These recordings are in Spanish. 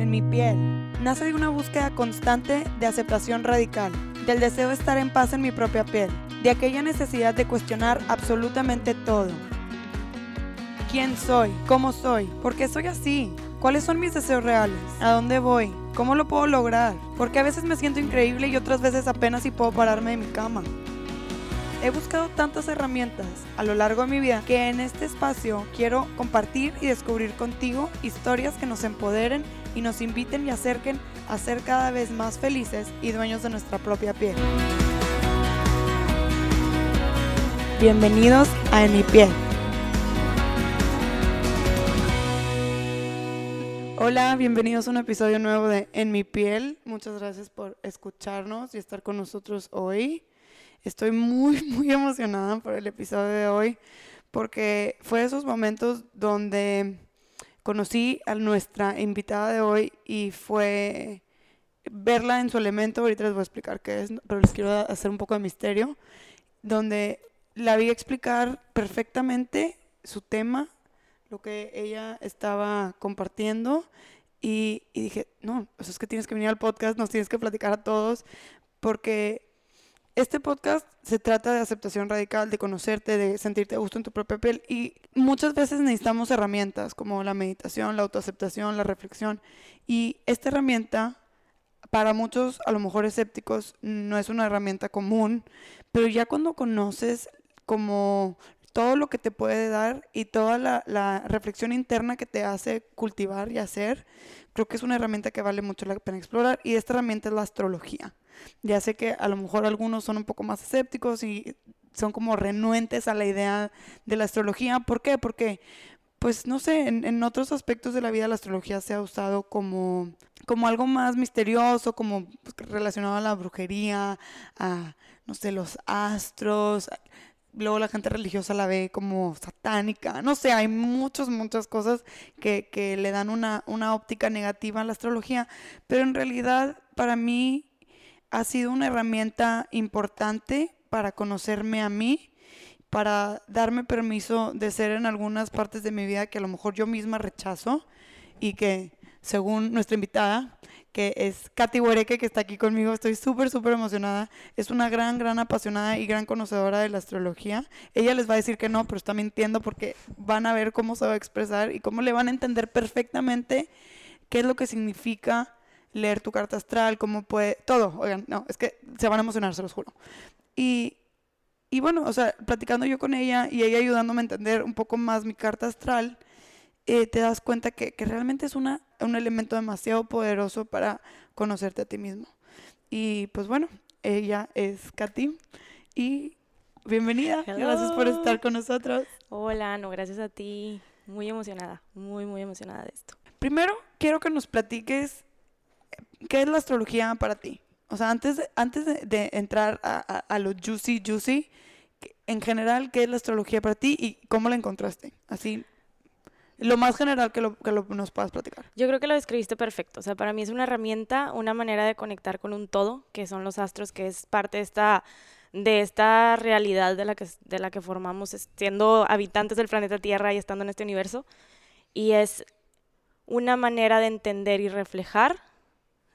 en mi piel, nace de una búsqueda constante de aceptación radical, del deseo de estar en paz en mi propia piel, de aquella necesidad de cuestionar absolutamente todo. ¿Quién soy? ¿Cómo soy? ¿Por qué soy así? ¿Cuáles son mis deseos reales? ¿A dónde voy? ¿Cómo lo puedo lograr? Porque a veces me siento increíble y otras veces apenas si puedo pararme de mi cama. He buscado tantas herramientas a lo largo de mi vida que en este espacio quiero compartir y descubrir contigo historias que nos empoderen y nos inviten y acerquen a ser cada vez más felices y dueños de nuestra propia piel. Bienvenidos a En mi piel. Hola, bienvenidos a un episodio nuevo de En mi piel. Muchas gracias por escucharnos y estar con nosotros hoy. Estoy muy, muy emocionada por el episodio de hoy porque fue esos momentos donde conocí a nuestra invitada de hoy y fue verla en su elemento, ahorita les voy a explicar qué es, pero les quiero hacer un poco de misterio, donde la vi explicar perfectamente su tema, lo que ella estaba compartiendo y, dije, no, eso es que tienes que venir al podcast, nos tienes que platicar a todos, porque este podcast se trata de aceptación radical, de conocerte, de sentirte a gusto en tu propia piel y muchas veces necesitamos herramientas como la meditación, la autoaceptación, la reflexión y esta herramienta para muchos a lo mejor escépticos no es una herramienta común, pero ya cuando conoces como todo lo que te puede dar y toda la, la, reflexión interna que te hace cultivar y hacer, creo que es una herramienta que vale mucho la pena explorar y esta herramienta es la astrología. Ya sé que a lo mejor algunos son un poco más escépticos y son como renuentes a la idea de la astrología. ¿Por qué? Porque, pues no sé, en, otros aspectos de la vida la astrología se ha usado como, como algo más misterioso, como relacionado a la brujería, a, no sé, los astros. Luego la gente religiosa la ve como satánica. No sé, hay muchas, muchas cosas que, que le dan una, una óptica negativa a la astrología. Pero en realidad, para mí, ha sido una herramienta importante para conocerme a mí, para darme permiso de ser en algunas partes de mi vida que a lo mejor yo misma rechazo y que según nuestra invitada, que es Katy Huereque, que está aquí conmigo, estoy súper, súper emocionada. Es una gran, gran apasionada y gran conocedora de la astrología. Ella les va a decir que no, pero está mintiendo porque van a ver cómo se va a expresar y cómo le van a entender perfectamente qué es lo que significa leer tu carta astral, cómo puede, todo, oigan, no, es que se van a emocionar, se los juro. Y, y bueno, o sea, platicando yo con ella y ella ayudándome a entender un poco más mi carta astral, eh, te das cuenta que, que realmente es una, un elemento demasiado poderoso para conocerte a ti mismo. Y pues bueno, ella es Katy y bienvenida. Hello. Gracias por estar con nosotros. Hola, no, gracias a ti. Muy emocionada, muy, muy emocionada de esto. Primero, quiero que nos platiques qué es la astrología para ti. O sea, antes antes de, de entrar a, a, a, lo juicy, juicy, en general, ¿qué es la astrología para ti y cómo la encontraste? Así, lo más general que, lo, que lo, nos puedas platicar. Yo creo que lo describiste perfecto. O sea, para mí es una herramienta, una manera de conectar con un todo, que son los astros, que es parte de esta, de esta realidad de la, que, de la que formamos siendo habitantes del planeta Tierra y estando en este universo. Y es una manera de entender y reflejar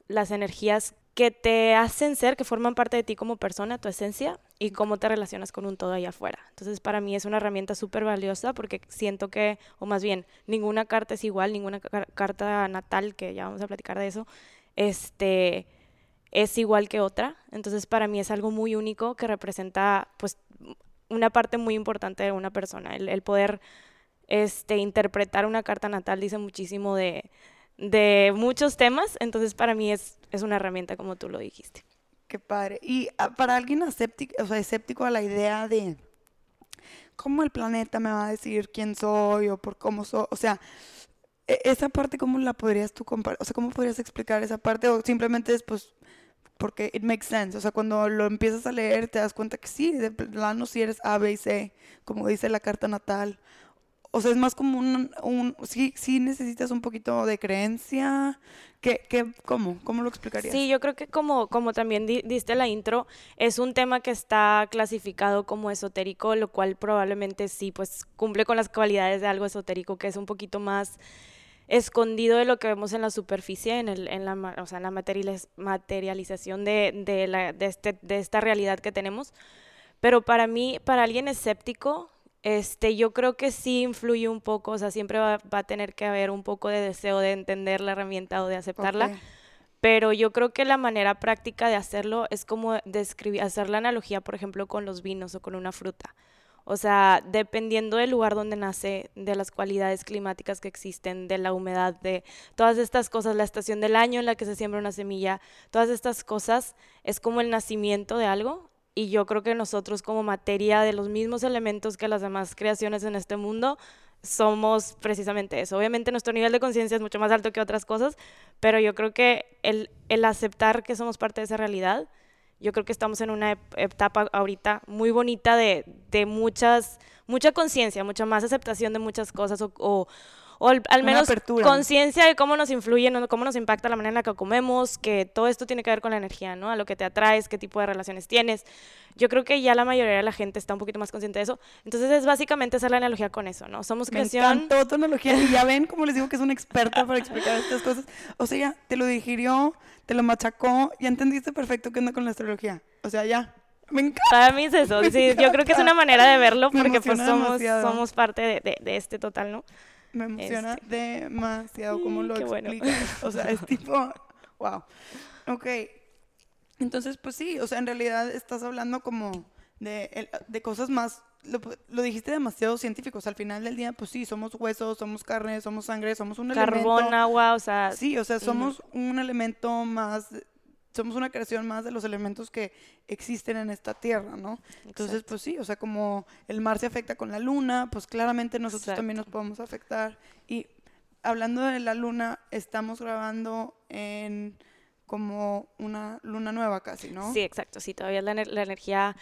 las energías que te hacen ser, que forman parte de ti como persona, tu esencia, y cómo te relacionas con un todo allá afuera. Entonces, para mí es una herramienta súper valiosa porque siento que, o más bien, ninguna carta es igual, ninguna car carta natal, que ya vamos a platicar de eso, este, es igual que otra. Entonces, para mí es algo muy único que representa, pues, una parte muy importante de una persona. El, el poder este, interpretar una carta natal dice muchísimo de, de muchos temas, entonces para mí es, es una herramienta como tú lo dijiste. Qué padre. Y uh, para alguien escéptico, o sea, escéptico a la idea de cómo el planeta me va a decir quién soy o por cómo soy, o sea, e, esa parte cómo la podrías tú comparar, o sea, cómo podrías explicar esa parte o simplemente es pues porque it makes sense, o sea, cuando lo empiezas a leer te das cuenta que sí, de plano si eres A, B y C, como dice la carta natal, o sea, es más como un, un sí, sí necesitas un poquito de creencia. ¿Qué, qué, cómo? ¿Cómo lo explicarías? Sí, yo creo que como, como también di, diste la intro, es un tema que está clasificado como esotérico, lo cual probablemente sí, pues cumple con las cualidades de algo esotérico, que es un poquito más escondido de lo que vemos en la superficie, en, el, en, la, o sea, en la materialización de, de, la, de, este, de esta realidad que tenemos. Pero para mí, para alguien escéptico, este, yo creo que sí influye un poco, o sea, siempre va, va, a tener que haber un poco de deseo de entender la herramienta o de aceptarla. Pero yo creo que la manera práctica de hacerlo es como describir, hacer la analogía, por ejemplo, con los vinos o con una fruta. O sea, dependiendo del lugar donde nace, de las cualidades climáticas que existen, de la humedad, de todas estas cosas, la estación del año en la que se siembra una semilla, todas estas cosas es como el nacimiento de algo. Y yo creo que nosotros como materia de los mismos elementos que las demás creaciones en este mundo, somos precisamente eso. Obviamente nuestro nivel de conciencia es mucho más alto que otras cosas, pero yo creo que el, el aceptar que somos parte de esa realidad, yo creo que estamos en una etapa ahorita muy bonita de, de muchas, mucha conciencia, mucha más aceptación de muchas cosas o, o al, menos conciencia de cómo nos influye, cómo nos impacta la manera en la que comemos, que todo esto tiene que ver con la energía, ¿no? A lo que te atraes, qué tipo de relaciones tienes. Yo creo que ya la mayoría de la gente está un poquito más consciente de eso. Entonces es básicamente hacer la analogía con eso, ¿no? Somos creación... Me encantó tu analogía y ya ven cómo les digo que es una experta para explicar estas cosas. O sea, ya te lo digirió, te lo machacó, ya entendiste perfecto qué onda con la astrología. O sea, ya. Me encanta. Para mí es eso. Sí, yo creo que es una manera de verlo porque pues somos, somos parte de, de, de este total, ¿no? Me emociona este. demasiado como lo explicas. O sea, es tipo, wow. Ok. Entonces, pues sí, o sea, en realidad estás hablando como de, de cosas más, lo, lo, dijiste demasiado científicos. Al final del día, pues sí, somos huesos, somos carne, somos sangre, somos un elemento. Carbón, agua, o sea. Sí, o sea, somos un elemento más somos una creación más de los elementos que existen en esta tierra, ¿no? Entonces, pues sí, o sea, como el mar se afecta con la luna, pues claramente nosotros también nos podemos afectar. Y hablando de la luna, estamos grabando en como una luna nueva casi, ¿no? Sí, exacto, sí, todavía es la, la energía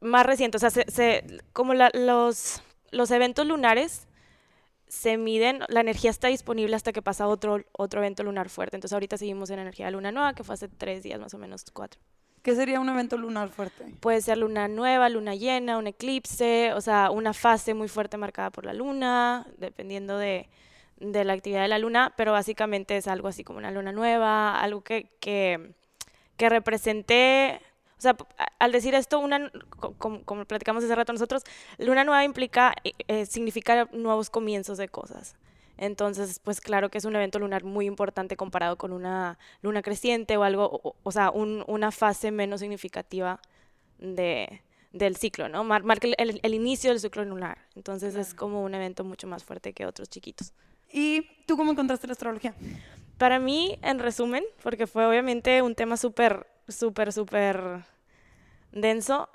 más reciente, o sea, se, como la, los, los eventos lunares se miden, la energía está disponible hasta que pasa otro, otro evento lunar fuerte. Entonces ahorita seguimos en energía de luna nueva, que fue hace tres días más o menos, cuatro. ¿Qué sería un evento lunar fuerte? Puede ser luna nueva, luna llena, un eclipse, o sea, una fase muy fuerte marcada por la luna, dependiendo de, de la actividad de la luna, pero básicamente es algo así como una luna nueva, algo que, que, que represente o sea, al decir esto, una, como, platicamos hace rato nosotros, luna nueva implica, eh, eh, significa nuevos comienzos de cosas. Entonces, pues claro que es un evento lunar muy importante comparado con una luna creciente o algo, o, sea, una fase menos significativa de, del ciclo, ¿no? marca el, inicio del ciclo lunar. Entonces es como un evento mucho más fuerte que otros chiquitos. ¿Y tú cómo encontraste la astrología? Para mí, en resumen, porque fue obviamente un tema súper, súper, súper denso.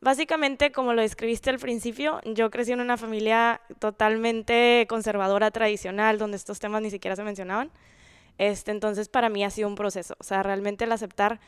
Básicamente, como lo describiste al principio, yo crecí en una familia totalmente conservadora, tradicional, donde estos temas ni siquiera se mencionaban. Este, entonces, para mí ha sido un proceso. O sea, realmente el aceptar,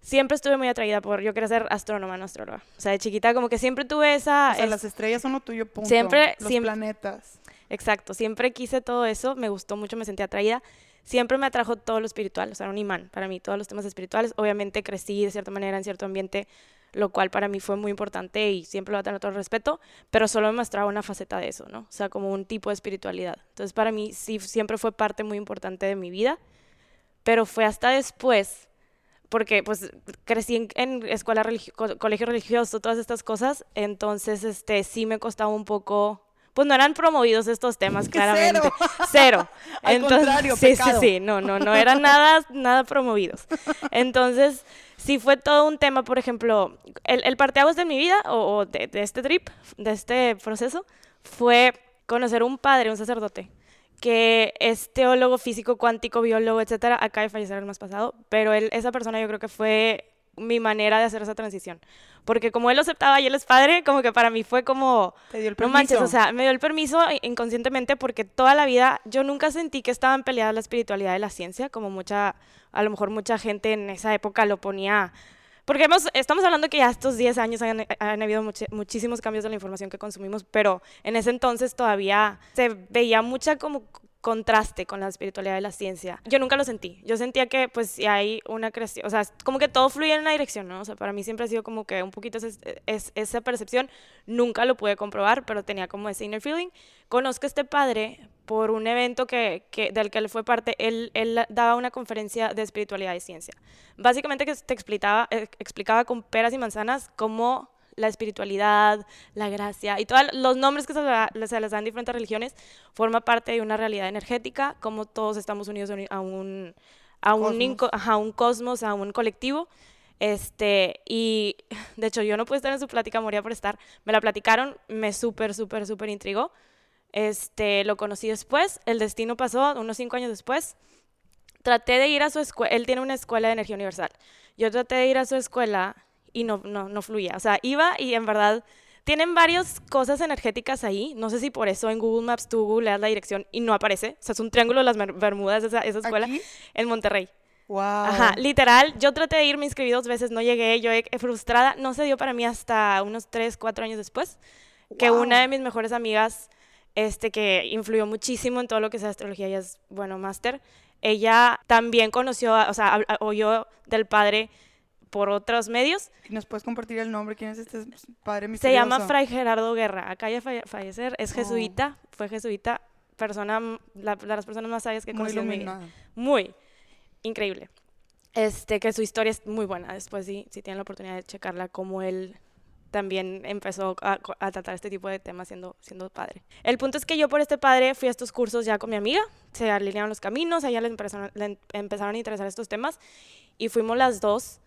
siempre estuve muy atraída por, yo quería ser astrónoma, no astróloga. O sea, de chiquita como que siempre tuve esa... O sea, las estrellas son lo tuyo, punto. Siempre... Los planetas. Exacto, siempre quise todo eso, me gustó mucho, me sentí atraída siempre me atrajo todo lo espiritual, o sea, un imán para mí, todos los temas espirituales. Obviamente crecí de cierta manera en cierto ambiente, lo cual para mí fue muy importante y siempre lo voy a tener todo respeto, pero solo me mostraba una faceta de eso, ¿no? O sea, como un tipo de espiritualidad. Entonces, para mí sí, siempre fue parte muy importante de mi vida, pero fue hasta después, porque pues crecí en, en escuela, colegio religioso, todas estas cosas, entonces, este, sí me costaba un poco pues no eran promovidos estos temas, claramente. Cero. Cero. Al contrario, sí, sí, sí, no, no, no eran nada, nada promovidos. Entonces, sí fue todo un tema, por ejemplo, el, el parteaguas de mi vida, o, de, este trip, de este proceso, fue conocer un padre, un sacerdote, que es teólogo, físico, cuántico, biólogo, etcétera, acaba de fallecer el mes pasado, pero él, esa persona yo creo que fue mi manera de hacer esa transición. Porque como él lo aceptaba y él es padre, como que para mí fue como... Te dio el permiso. No manches, o sea, me dio el permiso inconscientemente porque toda la vida yo nunca sentí que estaban peleadas la espiritualidad y la ciencia, como mucha, a lo mejor mucha gente en esa época lo ponía... Porque hemos, estamos hablando que ya estos 10 años han, han habido muchísimos cambios de la información que consumimos, pero en ese entonces todavía se veía mucha como contraste con la espiritualidad y la ciencia. Yo nunca lo sentí. Yo sentía que pues si hay una creación, o sea, como que todo fluye en una dirección, ¿no? O sea, para mí siempre ha sido como que un poquito es, esa percepción. Nunca lo pude comprobar, pero tenía como ese inner feeling. Conozco a este padre por un evento que, que, del que él fue parte. Él, él daba una conferencia de espiritualidad y ciencia. Básicamente que te explicaba, eh, explicaba con peras y manzanas cómo la espiritualidad, la gracia y todos los nombres que se, les dan diferentes religiones, forma parte de una realidad energética, como todos estamos unidos a un, a un, cosmos. A un cosmos, a un colectivo. Este, y de hecho yo no pude estar en su plática, moría por estar. Me la platicaron, me súper, súper, súper intrigó. Este, lo conocí después, el destino pasó unos cinco años después. Traté de ir a su escuela, él tiene una escuela de energía universal. Yo traté de ir a su escuela y no, no, no fluía. O sea, iba y en verdad tienen varias cosas energéticas ahí. No sé si por eso en Google Maps tú googleas la dirección y no aparece. O sea, es un triángulo de las Bermudas esa, esa escuela en Monterrey. Wow. Ajá, literal, yo traté de ir, me inscribí dos veces, no llegué, yo frustrada, no se dio para mí hasta unos tres, cuatro años después, que una de mis mejores amigas, este, que influyó muchísimo en todo lo que es astrología, ella es, bueno, máster, ella también conoció, o sea, oyó del padre por otros medios. ¿Nos puedes compartir el nombre? ¿Quién es este padre misterioso? Se llama Fray Gerardo Guerra. Acá ya fallecer. Es oh. jesuita. Fue jesuita. Persona, la, de las personas más sabias que en mi vida. Muy. Increíble. Este, que su historia es muy buena. Después, sí, si tienen la oportunidad de checarla, como él también empezó a, tratar este tipo de temas siendo, siendo padre. El punto es que yo por este padre fui a estos cursos ya con mi amiga, se alinearon los caminos, a ella le empezaron, le empezaron a interesar estos temas y fuimos las dos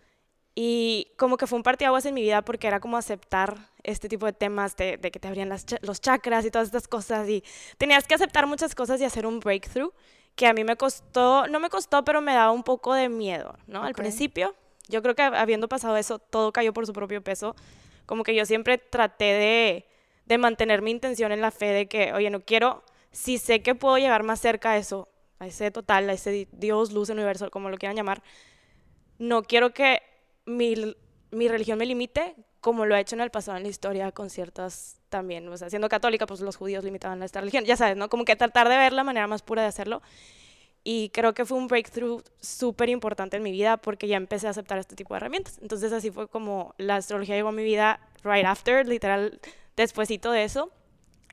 y como que fue un parteaguas en mi vida porque era como aceptar este tipo de temas de, que te abrían los chakras y todas estas cosas. Y tenías que aceptar muchas cosas y hacer un breakthrough que a mí me costó, no me costó, pero me daba un poco de miedo, ¿no? Al principio, yo creo que habiendo pasado eso, todo cayó por su propio peso. Como que yo siempre traté de, de mantener mi intención en la fe de que, oye, no quiero, si sé que puedo llegar más cerca a eso, a ese total, a ese Dios, luz, universo, como lo quieran llamar, no quiero que mi, mi religión me limite como lo ha hecho en el pasado en la historia con ciertas también, o sea, siendo católica, pues los judíos limitaban esta religión, ya sabes, ¿no? Como que tratar de ver la manera más pura de hacerlo. Y creo que fue un breakthrough súper importante en mi vida porque ya empecé a aceptar este tipo de herramientas. Entonces así fue como la astrología llegó a mi vida right after, literal, despuesito de eso.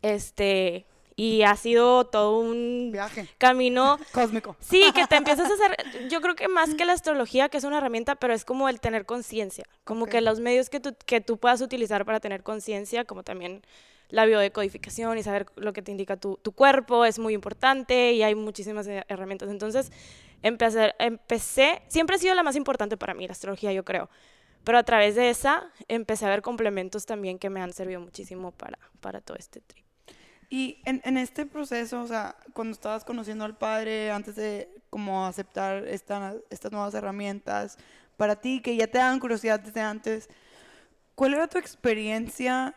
Este, y ha sido todo un viaje camino cósmico. Sí, que te empiezas a hacer, yo creo que más que la astrología, que es una herramienta, pero es como el tener conciencia, como que los medios que tú, que tú puedas utilizar para tener conciencia, como también la biodecodificación y saber lo que te indica tu, tu, cuerpo es muy importante y hay muchísimas herramientas. Entonces, empecé, empecé, siempre ha sido la más importante para mí, la astrología, yo creo. Pero a través de esa empecé a ver complementos también que me han servido muchísimo para, para todo este trip. Y en, en, este proceso, o sea, cuando estabas conociendo al padre, antes de como aceptar esta, estas nuevas herramientas, para ti, que ya te dan curiosidad desde antes, ¿cuál era tu experiencia,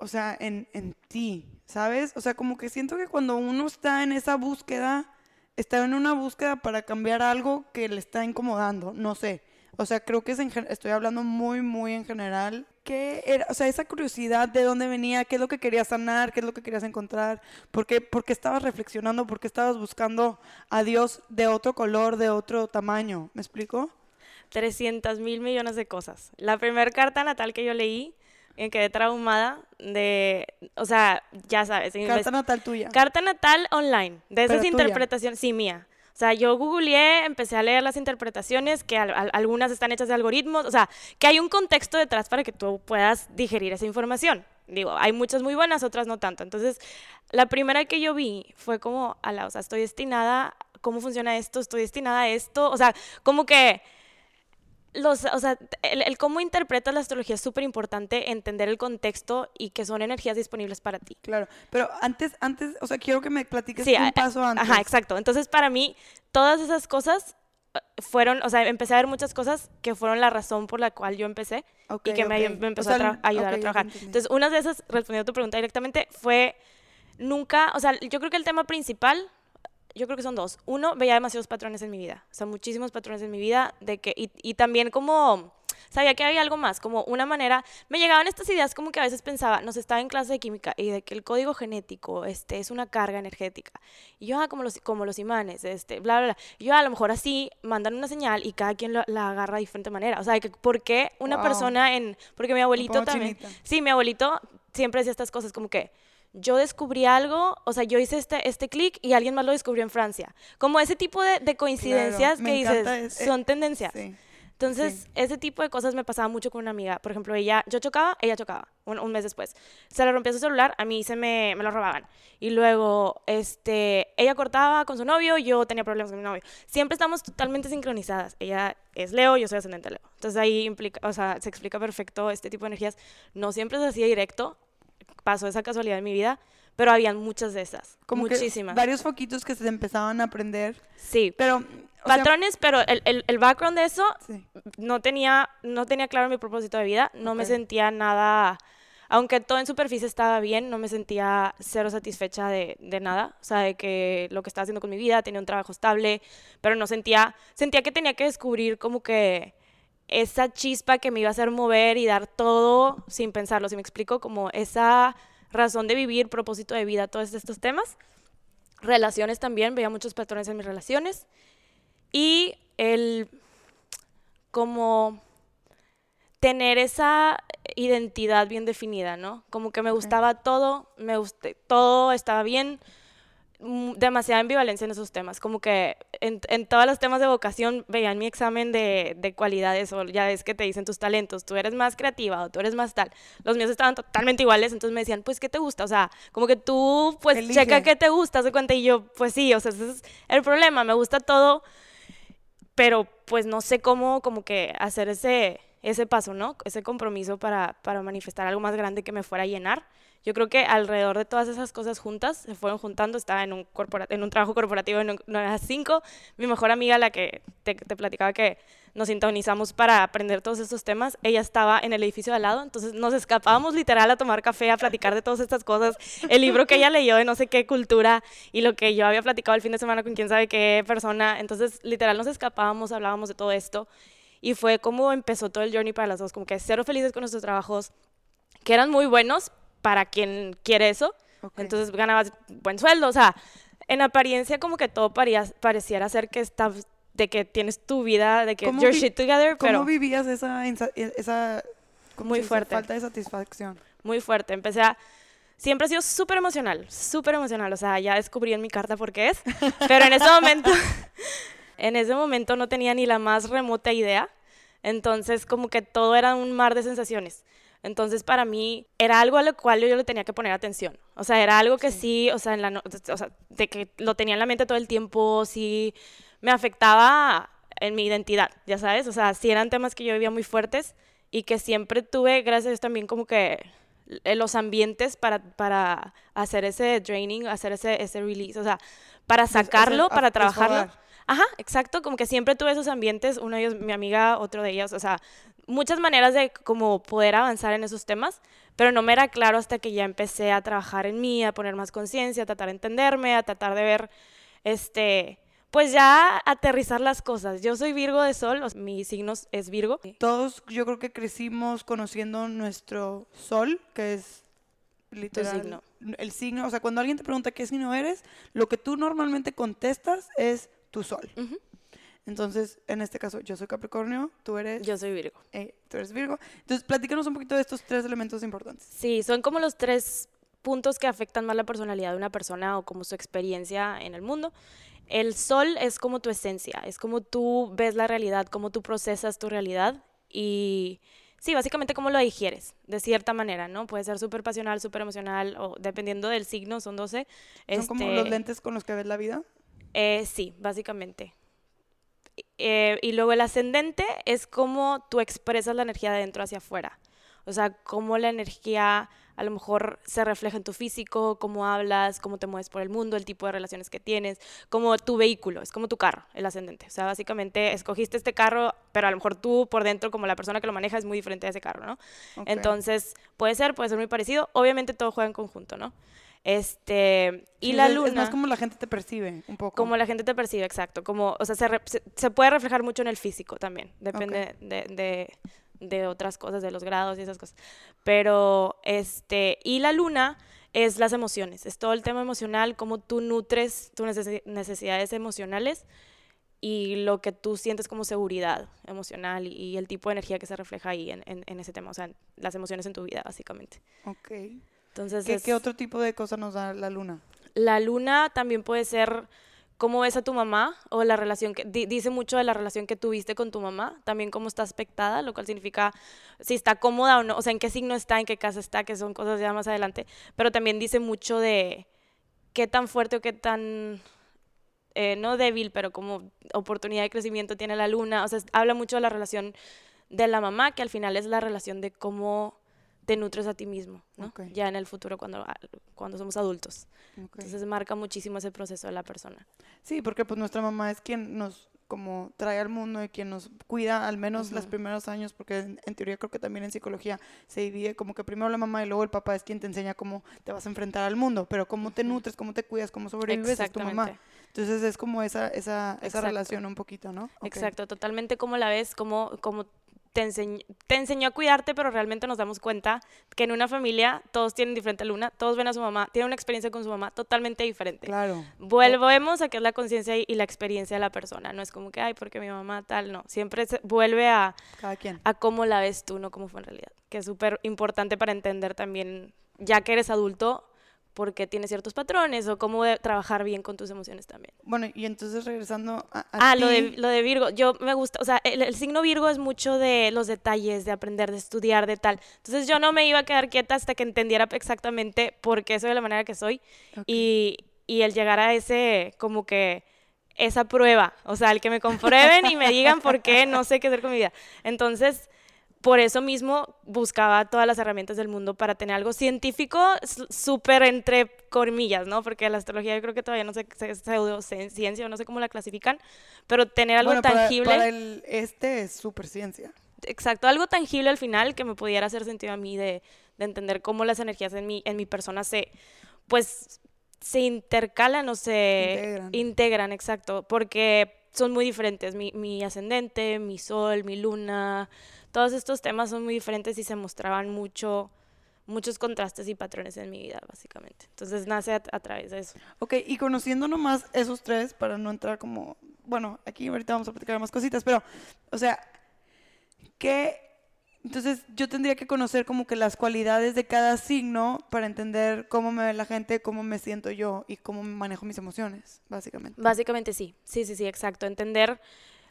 o sea, en, en ti? ¿Sabes? O sea, como que siento que cuando uno está en esa búsqueda, está en una búsqueda para cambiar algo que le está incomodando, no sé. O sea, creo que es estoy hablando muy, muy en general. ¿Qué era? O sea, esa curiosidad de dónde venía, qué es lo que querías sanar, qué es lo que querías encontrar, por qué, por qué estabas reflexionando, por qué estabas buscando a Dios de otro color, de otro tamaño. ¿Me explico? 300 mil millones de cosas. La primera carta natal que yo leí, en quedé traumada de, o sea, ya sabes. Carta natal tuya. Carta natal online, de esas interpretaciones, sí, mía. O sea, yo googleé, empecé a leer las interpretaciones, que algunas están hechas de algoritmos, o sea, que hay un contexto detrás para que tú puedas digerir esa información. Digo, hay muchas muy buenas, otras no tanto. Entonces, la primera que yo vi fue como, ala, o sea, estoy destinada, ¿cómo funciona esto? Estoy destinada a esto. O sea, como que los, o sea, el, cómo interpretas la astrología es súper importante, entender el contexto y que son energías disponibles para ti. Claro, pero antes, antes, o sea, quiero que me platiques un paso antes. Ajá, exacto. Entonces, para mí, todas esas cosas eh, fueron, o sea, empecé a ver muchas cosas que fueron la razón por la cual yo empecé y que me, empezó a ayudar a trabajar. Entonces, una de esas, respondiendo a tu pregunta directamente, fue nunca, o sea, yo creo que el tema principal yo creo que son dos. Uno, veía demasiados patrones en mi vida, o sea, muchísimos patrones en mi vida, de que, y, y también como sabía que había algo más, como una manera, me llegaban estas ideas como que a veces pensaba, nos estaba en clase de química y de que el código genético este, es una carga energética. Y yo, ah, como los, como los imanes, este, bla, bla, bla. Y yo, a lo mejor así mandan una señal y cada quien la agarra de diferente manera. O sea, que ¿por qué una persona en, porque mi abuelito también, sí, mi abuelito siempre decía estas cosas como que, yo descubrí algo, o sea, yo hice este, este clic y alguien más lo descubrió en Francia. Como ese tipo de, coincidencias que dices, son tendencias. Entonces, ese tipo de cosas me pasaba mucho con una amiga. Por ejemplo, ella, yo chocaba, ella chocaba, un, mes después. Se le rompió su celular, a mí se me, me, lo robaban. Y luego, este, ella cortaba con su novio, yo tenía problemas con mi novio. Siempre estamos totalmente sincronizadas. Ella es Leo, yo soy ascendente Leo. Entonces ahí implica, o sea, se explica perfecto este tipo de energías. No siempre es así directo, pasó esa casualidad en mi vida, pero habían muchas de esas. Como muchísimas. varios foquitos que se empezaban a aprender. Sí. Pero. Patrones, pero el, el, el, background de eso no, tenía, no tenía claro mi propósito de vida. No me sentía nada. Aunque todo en superficie estaba bien, no me sentía cero satisfecha de, de, nada. O sea, de que lo que estaba haciendo con mi vida, tenía un trabajo estable, pero no sentía. Sentía que tenía que descubrir como que esa chispa que me iba a hacer mover y dar todo sin pensarlo, si me explico, como esa razón de vivir, propósito de vida, todos estos temas. Relaciones también, veía muchos patrones en mis relaciones. Y el como tener esa identidad bien definida, ¿no? Como que me gustaba todo, me gusté, todo estaba bien, demasiada ambivalencia en esos temas, como que en, en, todos los temas de vocación veían mi examen de, de, cualidades o ya es que te dicen tus talentos, tú eres más creativa o tú eres más tal. Los míos estaban totalmente iguales, entonces me decían, pues, ¿qué te gusta? O sea, como que tú, pues, checa qué te gusta, se cuenta, y yo, pues sí, o sea, ese es el problema, me gusta todo, pero pues no sé cómo, como que hacer ese, ese paso, ¿no? Ese compromiso para, para manifestar algo más grande que me fuera a llenar. Yo creo que alrededor de todas esas cosas juntas se fueron juntando. Estaba en un, en un trabajo corporativo en 9 a 5. Mi mejor amiga, la que te, te, platicaba que nos sintonizamos para aprender todos estos temas, ella estaba en el edificio de al lado. Entonces nos escapábamos literal a tomar café, a platicar de todas estas cosas. El libro que ella leyó de no sé qué cultura y lo que yo había platicado el fin de semana con quién sabe qué persona. Entonces literal nos escapábamos, hablábamos de todo esto. Y fue como empezó todo el journey para las dos, como que cero felices con nuestros trabajos, que eran muy buenos, para quien quiere eso. Entonces ganabas buen sueldo, o sea, en apariencia como que todo pareciera ser que estás, de que tienes tu vida, de que your shit together, pero... ¿Cómo vivías esa, esa muy fuerte. falta de satisfacción? Muy fuerte, empecé a... Siempre he sido súper emocional, súper emocional, o sea, ya descubrí en mi carta por qué es, pero en ese momento, en ese momento no tenía ni la más remota idea, entonces como que todo era un mar de sensaciones. Entonces, para mí era algo a lo cual yo, le tenía que poner atención. O sea, era algo que sí, o, sea, en la o sea, de que lo tenía en la mente todo el tiempo, sí me afectaba en mi identidad, ya sabes. O sea, sí eran temas que yo vivía muy fuertes y que siempre tuve, gracias a Dios, también como que los ambientes para, para hacer ese draining, hacer ese, ese release, o sea, para sacarlo, para trabajarlo. Ajá, exacto, como que siempre tuve esos ambientes, uno de ellos mi amiga, otro de ellos, o sea, muchas maneras de como poder avanzar en esos temas, pero no me era claro hasta que ya empecé a trabajar en mí, a poner más conciencia, a tratar de entenderme, a tratar de ver, este, pues ya aterrizar las cosas. Yo soy Virgo de Sol, mi signo es Virgo. Todos yo creo que crecimos conociendo nuestro Sol, que es literal signo. el signo. O sea, cuando alguien te pregunta qué signo eres, lo que tú normalmente contestas es tu Sol. Entonces, en este caso, yo soy Capricornio, tú eres... Yo soy Virgo. Eh, tú eres Virgo. Entonces, platícanos un poquito de estos tres elementos importantes. Sí, son como los tres puntos que afectan más la personalidad de una persona o como su experiencia en el mundo. El sol es como tu esencia, es como tú ves la realidad, cómo tú procesas tu realidad y sí, básicamente cómo lo digieres, de cierta manera, ¿no? Puede ser súper pasional, súper emocional o dependiendo del signo, son 12. ¿Son como los este lentes con los que ves la vida? Eh, sí, básicamente. Eh, y luego el ascendente es cómo tú expresas la energía de dentro hacia afuera. O sea, cómo la energía a lo mejor se refleja en tu físico, cómo hablas, cómo te mueves por el mundo, el tipo de relaciones que tienes, como tu vehículo, es como tu carro, el ascendente. O sea, básicamente escogiste este carro, pero a lo mejor tú por dentro, como la persona que lo maneja, es muy diferente a ese carro, ¿no? Entonces, puede ser, puede ser muy parecido. Obviamente todo juega en conjunto, ¿no? Este, y la luna... Es más como la gente te percibe, un poco. Como la gente te percibe, exacto. Como, o sea, se, se, puede reflejar mucho en el físico también. Depende de, de otras cosas, de los grados y esas cosas. Pero, este, y la luna es las emociones, es todo el tema emocional, cómo tú nutres tus necesidades emocionales y lo que tú sientes como seguridad emocional y, el tipo de energía que se refleja ahí en, en, ese tema, o sea, las emociones en tu vida, básicamente. Ok. Entonces, ¿Qué, ¿Qué otro tipo de cosas nos da la luna? La luna también puede ser cómo ves a tu mamá o la relación que dice mucho de la relación que tuviste con tu mamá, también cómo está aspectada, lo cual significa si está cómoda o no, o sea, en qué signo está, en qué casa está, que son cosas ya más adelante, pero también dice mucho de qué tan fuerte o qué tan eh, no débil, pero como oportunidad de crecimiento tiene la luna, o sea, habla mucho de la relación de la mamá, que al final es la relación de cómo te nutres a ti mismo, ¿no? Ya en el futuro cuando, ah, cuando somos adultos. Entonces marca muchísimo ese proceso de la persona. Sí, porque pues nuestra mamá es quien nos como trae al mundo y quien nos cuida al menos los primeros años, porque en, teoría creo que también en psicología se divide como que primero la mamá y luego el papá es quien te enseña cómo te vas a enfrentar al mundo, pero cómo te nutres, cómo te cuidas, cómo sobrevives es tu mamá. Entonces es como esa, esa, esa relación un poquito, ¿no? Exacto, totalmente como la ves, como, como te, enseñó, te enseñó a cuidarte, pero realmente nos damos cuenta que en una familia todos tienen diferente luna, todos ven a su mamá, tienen una experiencia con su mamá totalmente diferente. Claro. Volvemos a que es la conciencia y la experiencia de la persona, no es como que, ay, porque mi mamá tal, no, siempre se vuelve a, Cada quien. a cómo la ves tú, no cómo fue en realidad, que es súper importante para entender también, ya que eres adulto, porque tiene ciertos patrones o cómo trabajar bien con tus emociones también. Bueno, y entonces regresando a... ah, Lo, de, lo de Virgo, yo me gusta, o sea, el, signo Virgo es mucho de los detalles, de aprender, de estudiar, de tal. Entonces yo no me iba a quedar quieta hasta que entendiera exactamente por qué soy de la manera que soy y, y el llegar a ese, como que esa prueba, o sea, el que me comprueben y me digan por qué no sé qué hacer con mi vida. Entonces, por eso mismo buscaba todas las herramientas del mundo para tener algo científico súper entre comillas, ¿no? Porque la astrología yo creo que todavía no sé si es pseudociencia o no sé cómo la clasifican, pero tener algo tangible. Para, el este es súper ciencia. Exacto, algo tangible al final que me pudiera hacer sentido a mí de, de entender cómo las energías en mi, en mi persona se, pues, se intercalan o se integran, integran exacto, porque son muy diferentes. Mi, mi ascendente, mi sol, mi luna, todos estos temas son muy diferentes y se mostraban mucho muchos contrastes y patrones en mi vida, básicamente. Entonces nace a, través de eso. Ok, y conociendo nomás esos tres, para no entrar como, bueno, aquí ahorita vamos a platicar más cositas, pero, o sea, ¿qué? Entonces yo tendría que conocer como que las cualidades de cada signo para entender cómo me ve la gente, cómo me siento yo y cómo manejo mis emociones, básicamente. Básicamente sí, sí, sí, sí, exacto. Entender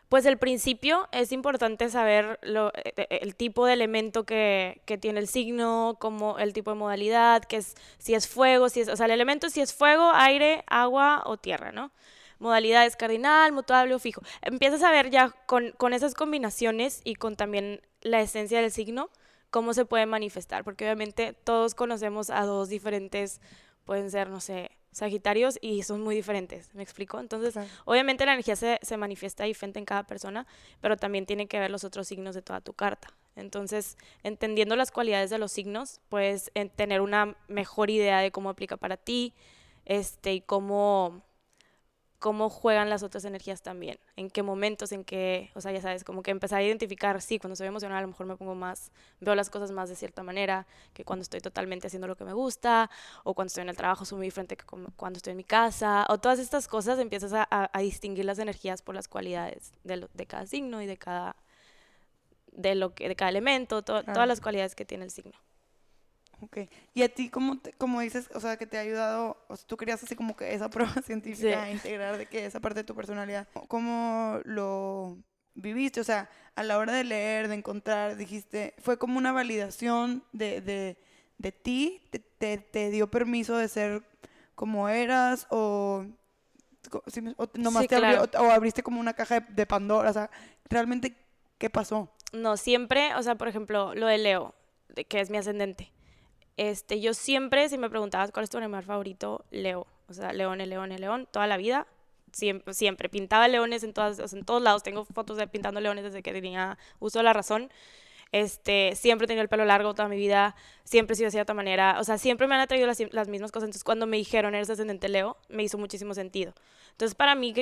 pues el principio es importante saber lo, e, e, el tipo de elemento que, que, tiene el signo, como el tipo de modalidad, que es si es fuego, si es, o sea, el elemento si es fuego, aire, agua o tierra, ¿no? Modalidades cardinal, mutable o fijo. Empiezas a ver ya con, con esas combinaciones y con también la esencia del signo, cómo se puede manifestar, porque obviamente todos conocemos a dos diferentes, pueden ser, no sé, Sagitarios y son muy diferentes, ¿me explico? Entonces, obviamente la energía se, se, manifiesta diferente en cada persona, pero también tiene que ver los otros signos de toda tu carta. Entonces, entendiendo las cualidades de los signos, puedes tener una mejor idea de cómo aplica para ti este, y cómo, cómo juegan las otras energías también, en qué momentos, en qué, o sea, ya sabes, como que empezar a identificar, sí, cuando soy emocional a lo mejor me pongo más, veo las cosas más de cierta manera, que cuando estoy totalmente haciendo lo que me gusta, o cuando estoy en el trabajo soy muy diferente que cuando estoy en mi casa, o todas estas cosas empiezas a, a, distinguir las energías por las cualidades de, de, cada signo y de cada, de lo que, de cada elemento, todas las cualidades que tiene el signo. Ok. ¿Y a ti cómo, como dices, o sea, que te ha ayudado, o sea, tú querías así como que esa prueba científica, integrar de que esa parte de tu personalidad, ¿cómo lo viviste? O sea, a la hora de leer, de encontrar, dijiste, ¿fue como una validación de, de, de ti? ¿Te, te, dio permiso de ser como eras? ¿O, o nomás te abrió, o, abriste como una caja de, de Pandora? O sea, ¿realmente qué pasó? No, siempre, o sea, por ejemplo, lo de Leo, que es mi ascendente este, yo siempre, si me preguntabas cuál es tu animal favorito, Leo. O sea, leones, leones, león, toda la vida. Siempre. Pintaba leones en, todas, en todos lados. Tengo fotos de pintando leones desde que tenía uso de la razón. Este, siempre tenía el pelo largo toda mi vida, siempre he sido de cierta manera, o sea, siempre me han atraído las, las mismas cosas, entonces cuando me dijeron eres ascendente Leo, me hizo muchísimo sentido. Entonces para mí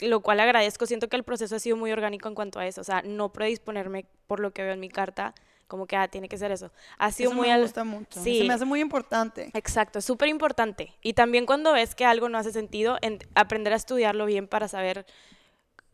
lo cual agradezco. Siento que el proceso ha sido muy orgánico en cuanto a eso. O sea, no predisponerme por lo que veo en mi carta, como que, ah, tiene que ser eso. Ha sido Eso muy... me al- gusta mucho. Sí. Se me hace muy importante. Exacto, es súper importante. Y también cuando ves que algo no hace sentido, en- aprender a estudiarlo bien para saber,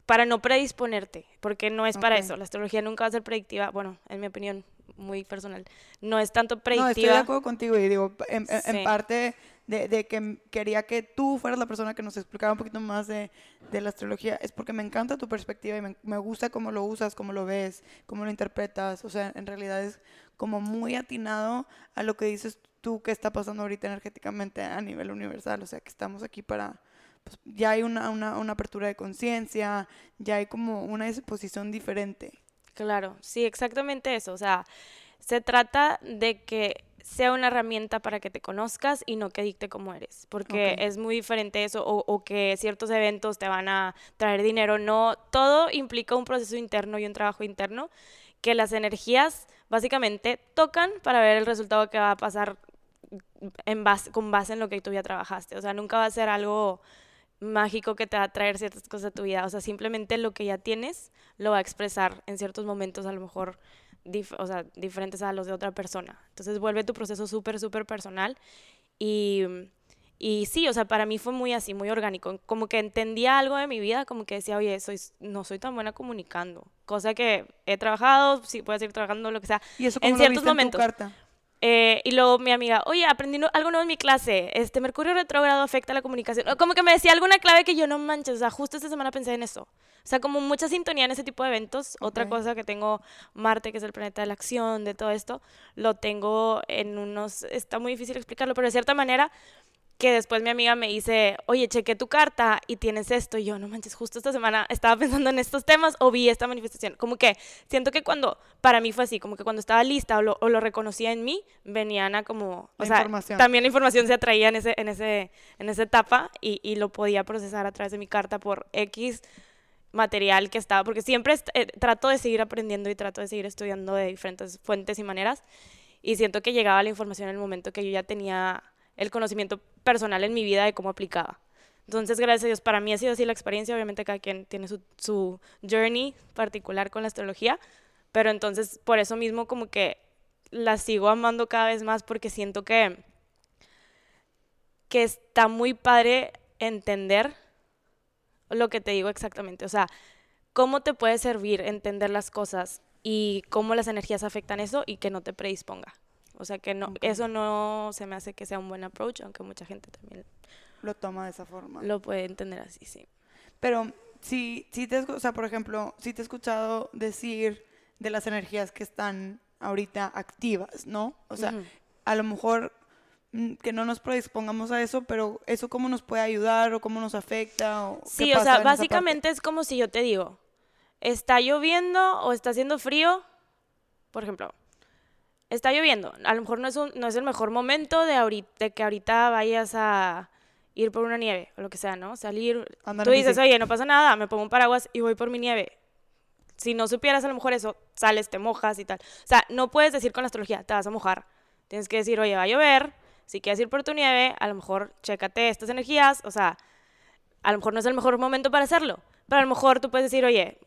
para no predisponerte, porque no es para eso. La astrología nunca va a ser predictiva, bueno, en mi opinión muy personal, no es tanto No, estoy de predictiva. acuerdo contigo y digo, en, parte de, de que quería que tú fueras la persona que nos explicara un poquito más de, de la astrología, es porque me encanta tu perspectiva y me, me gusta cómo lo usas, cómo lo ves, cómo lo interpretas. O sea, en realidad es como muy atinado a lo que dices tú que está pasando ahorita energéticamente a nivel universal. O sea, que estamos aquí para... Pues, ya hay una, una, una apertura de conciencia, ya hay como una disposición diferente. Claro, sí, exactamente eso. O sea, se trata de que sea una herramienta para que te conozcas y no que dicte cómo eres, porque es muy diferente eso, o, o que ciertos eventos te van a traer dinero. No, todo implica un proceso interno y un trabajo interno que las energías básicamente tocan para ver el resultado que va a pasar en base, con base en lo que tú ya trabajaste. O sea, nunca va a ser algo mágico que te va a traer ciertas cosas a tu vida. O sea, simplemente lo que ya tienes lo va a expresar en ciertos momentos a lo mejor o sea, diferentes a los de otra persona. Entonces vuelve tu proceso súper, súper personal. Y, y sí, o sea, para mí fue muy así, muy orgánico. Como que entendía algo de mi vida, como que decía, oye, soy, no soy tan buena comunicando. Cosa que he trabajado, sí, puedo seguir trabajando, lo que sea. Y eso En lo ciertos viste en tu momentos. carta. Eh, y luego mi amiga, oye, aprendí no- algo nuevo en mi clase, este Mercurio retrógrado afecta la comunicación. Como que me decía alguna clave que yo no manches, o sea, justo esta semana pensé en eso. O sea, como mucha sintonía en ese tipo de eventos. Otra Ok. cosa que tengo, Marte, que es el planeta de la acción, de todo esto, lo tengo en unos, está muy difícil explicarlo, pero de cierta manera que después mi amiga me dice, oye, chequé tu carta y tienes esto. Y yo, no manches, justo esta semana estaba pensando en estos temas o vi esta manifestación. Como que siento que cuando, para mí fue así, como que cuando estaba lista o lo, o lo reconocía en mí, venían a como, o La sea, también la información se atraía en, ese, en, ese, en esa etapa y, y lo podía procesar a través de mi carta por X material que estaba, porque siempre est- eh, trato de seguir aprendiendo y trato de seguir estudiando de diferentes fuentes y maneras y siento que llegaba la información en el momento que yo ya tenía el conocimiento personal en mi vida de cómo aplicaba. Entonces, gracias a Dios, para mí ha sido así la experiencia. Obviamente cada quien tiene su, su journey particular con la astrología, pero entonces por eso mismo como que la sigo amando cada vez más porque siento que, que está muy padre entender lo que te digo exactamente. O sea, cómo te puede servir entender las cosas y cómo las energías afectan eso y que no te predisponga. O sea, que no, eso no se me hace que sea un buen approach, aunque mucha gente también Lo toma de esa forma. lo puede entender así, sí. Pero si, si te, o sea, por ejemplo, si te he escuchado decir de las energías que están ahorita activas, ¿no? O sea, a lo mejor mm, que no nos predispongamos a eso, pero eso cómo nos puede ayudar o cómo nos afecta o qué Sí, o pasa sea, esa parte? básicamente es como si yo te digo, está lloviendo o está haciendo frío, por ejemplo, está lloviendo, a lo mejor no es, un- no es el mejor momento de, ahorita, de que ahorita vayas a ir por una nieve o lo que sea, ¿no? Salir, Andar tú dices, oye, no pasa nada, me pongo un paraguas y voy por mi nieve. Si no supieras a lo mejor eso, sales, te mojas y tal. O sea, no puedes decir con la astrología, te vas a mojar. Tienes que decir, oye, va a llover, si quieres ir por tu nieve, a lo mejor chécate estas energías, o sea, a lo mejor no es el mejor momento para hacerlo, pero a lo mejor tú puedes decir, oye,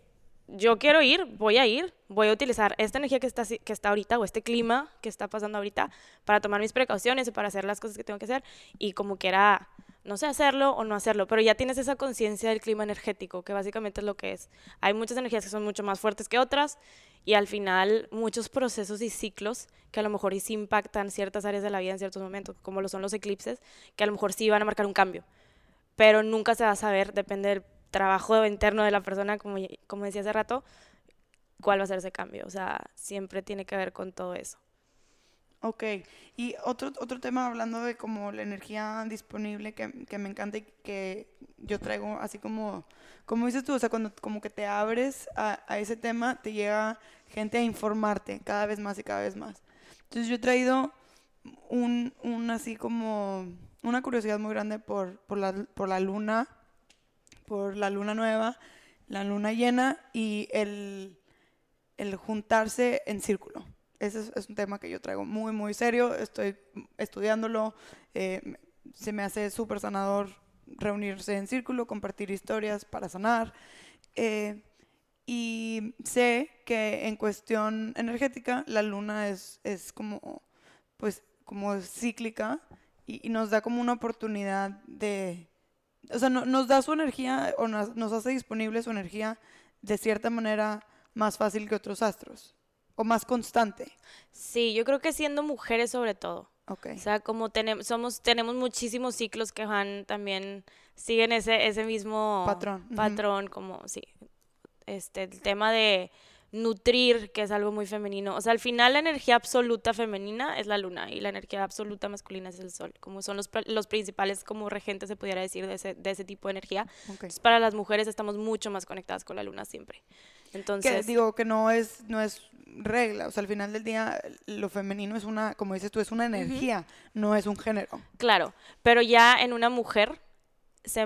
yo quiero ir, voy a ir, voy a utilizar esta energía que está, que está ahorita o este clima que está pasando ahorita para tomar mis precauciones y para hacer las cosas que tengo que hacer y como quiera, no sé, hacerlo o no hacerlo, pero ya tienes esa conciencia del clima energético, que básicamente es lo que es. Hay muchas energías que son mucho más fuertes que otras y al final muchos procesos y ciclos que a lo mejor sí impactan ciertas áreas de la vida en ciertos momentos, como lo son los eclipses, que a lo mejor sí van a marcar un cambio pero nunca se va a saber, depende del trabajo interno de la persona, como, como decía hace rato, cuál va a ser ese cambio. O sea, siempre tiene que ver con todo eso. Ok, y otro, otro tema hablando de como la energía disponible que, que me encanta y que yo traigo así como, como dices tú, o sea, cuando como que te abres a, a ese tema, te llega gente a informarte cada vez más y cada vez más. Entonces yo he traído un, un así como una curiosidad muy grande por, por, la, por la luna, por la luna nueva, la luna llena y el, el juntarse en círculo. Ese es, es un tema que yo traigo muy, muy serio. Estoy estudiándolo. eh, se me hace súper sanador reunirse en círculo, compartir historias para sanar. Eh, y sé que en cuestión energética la luna es, es como, pues, como cíclica y, nos da como una oportunidad de, o sea, nos da su energía o nos, nos hace disponible su energía de cierta manera más fácil que otros astros o más constante. Sí, yo creo que siendo mujeres sobre todo. Okay. O sea, como tenemos, somos, tenemos muchísimos ciclos que van también, siguen ese, ese mismo patrón. Patrón, como, sí. Este, el tema de nutrir, que es algo muy femenino. O sea, al final la energía absoluta femenina es la luna y la energía absoluta masculina es el sol, como son los, los principales como regentes, se pudiera decir, de ese, de ese tipo de energía. para las mujeres estamos mucho más conectadas con la luna siempre. Entonces, que digo que no es no es regla, o sea, al final del día lo femenino es una, como dices tú, es una energía, no es un género. Claro, pero ya en una mujer se,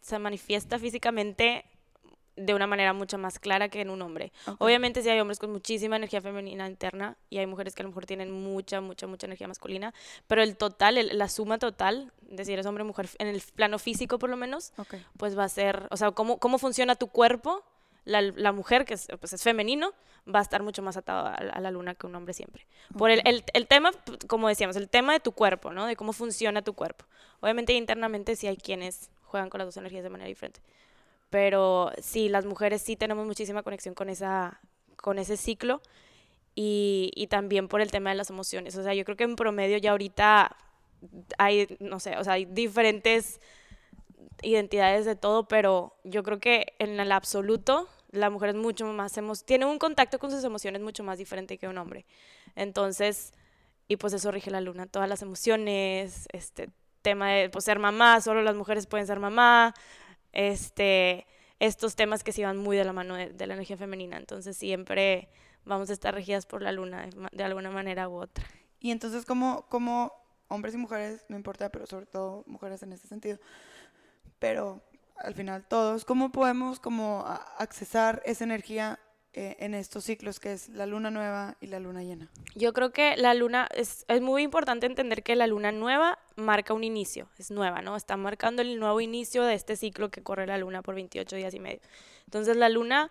se manifiesta físicamente de una manera mucho más clara que en un hombre. Obviamente sí hay hombres con muchísima energía femenina interna y hay mujeres que a lo mejor tienen mucha, mucha, mucha energía masculina, pero el total, la suma total, de si eres hombre o mujer, en el plano físico por lo menos, pues va a ser, o sea, cómo, cómo funciona tu cuerpo, la, la mujer, que es, pues es femenino, va a estar mucho más atado a, la luna que un hombre siempre. Por el, el, el, tema, como decíamos, el tema de tu cuerpo, ¿no? De cómo funciona tu cuerpo. Obviamente internamente sí hay quienes juegan con las dos energías de manera diferente. Pero sí, las mujeres sí tenemos muchísima conexión con, esa, con ese ciclo y, y también por el tema de las emociones. O sea, yo creo que en promedio ya ahorita hay, no sé, o sea, hay diferentes identidades de todo, pero yo creo que en el absoluto la mujer es mucho más, tiene un contacto con sus emociones mucho más diferente que un hombre. Entonces, y pues eso rige la luna, todas las emociones, este tema de pues, ser mamá, solo las mujeres pueden ser mamá, este, estos temas que se van muy de la mano de, la energía femenina. Entonces siempre vamos a estar regidas por la luna de, alguna manera u otra. Y entonces, como, como hombres y mujeres, no importa, pero sobre todo mujeres en este sentido, pero al final todos, ¿cómo podemos como accesar esa energía eh, en estos ciclos que es la luna nueva y la luna llena? Yo creo que la luna, es, es, muy importante entender que la luna nueva marca un inicio, es nueva, ¿no? Está marcando el nuevo inicio de este ciclo que corre la luna por 28 días y medio. Entonces la luna,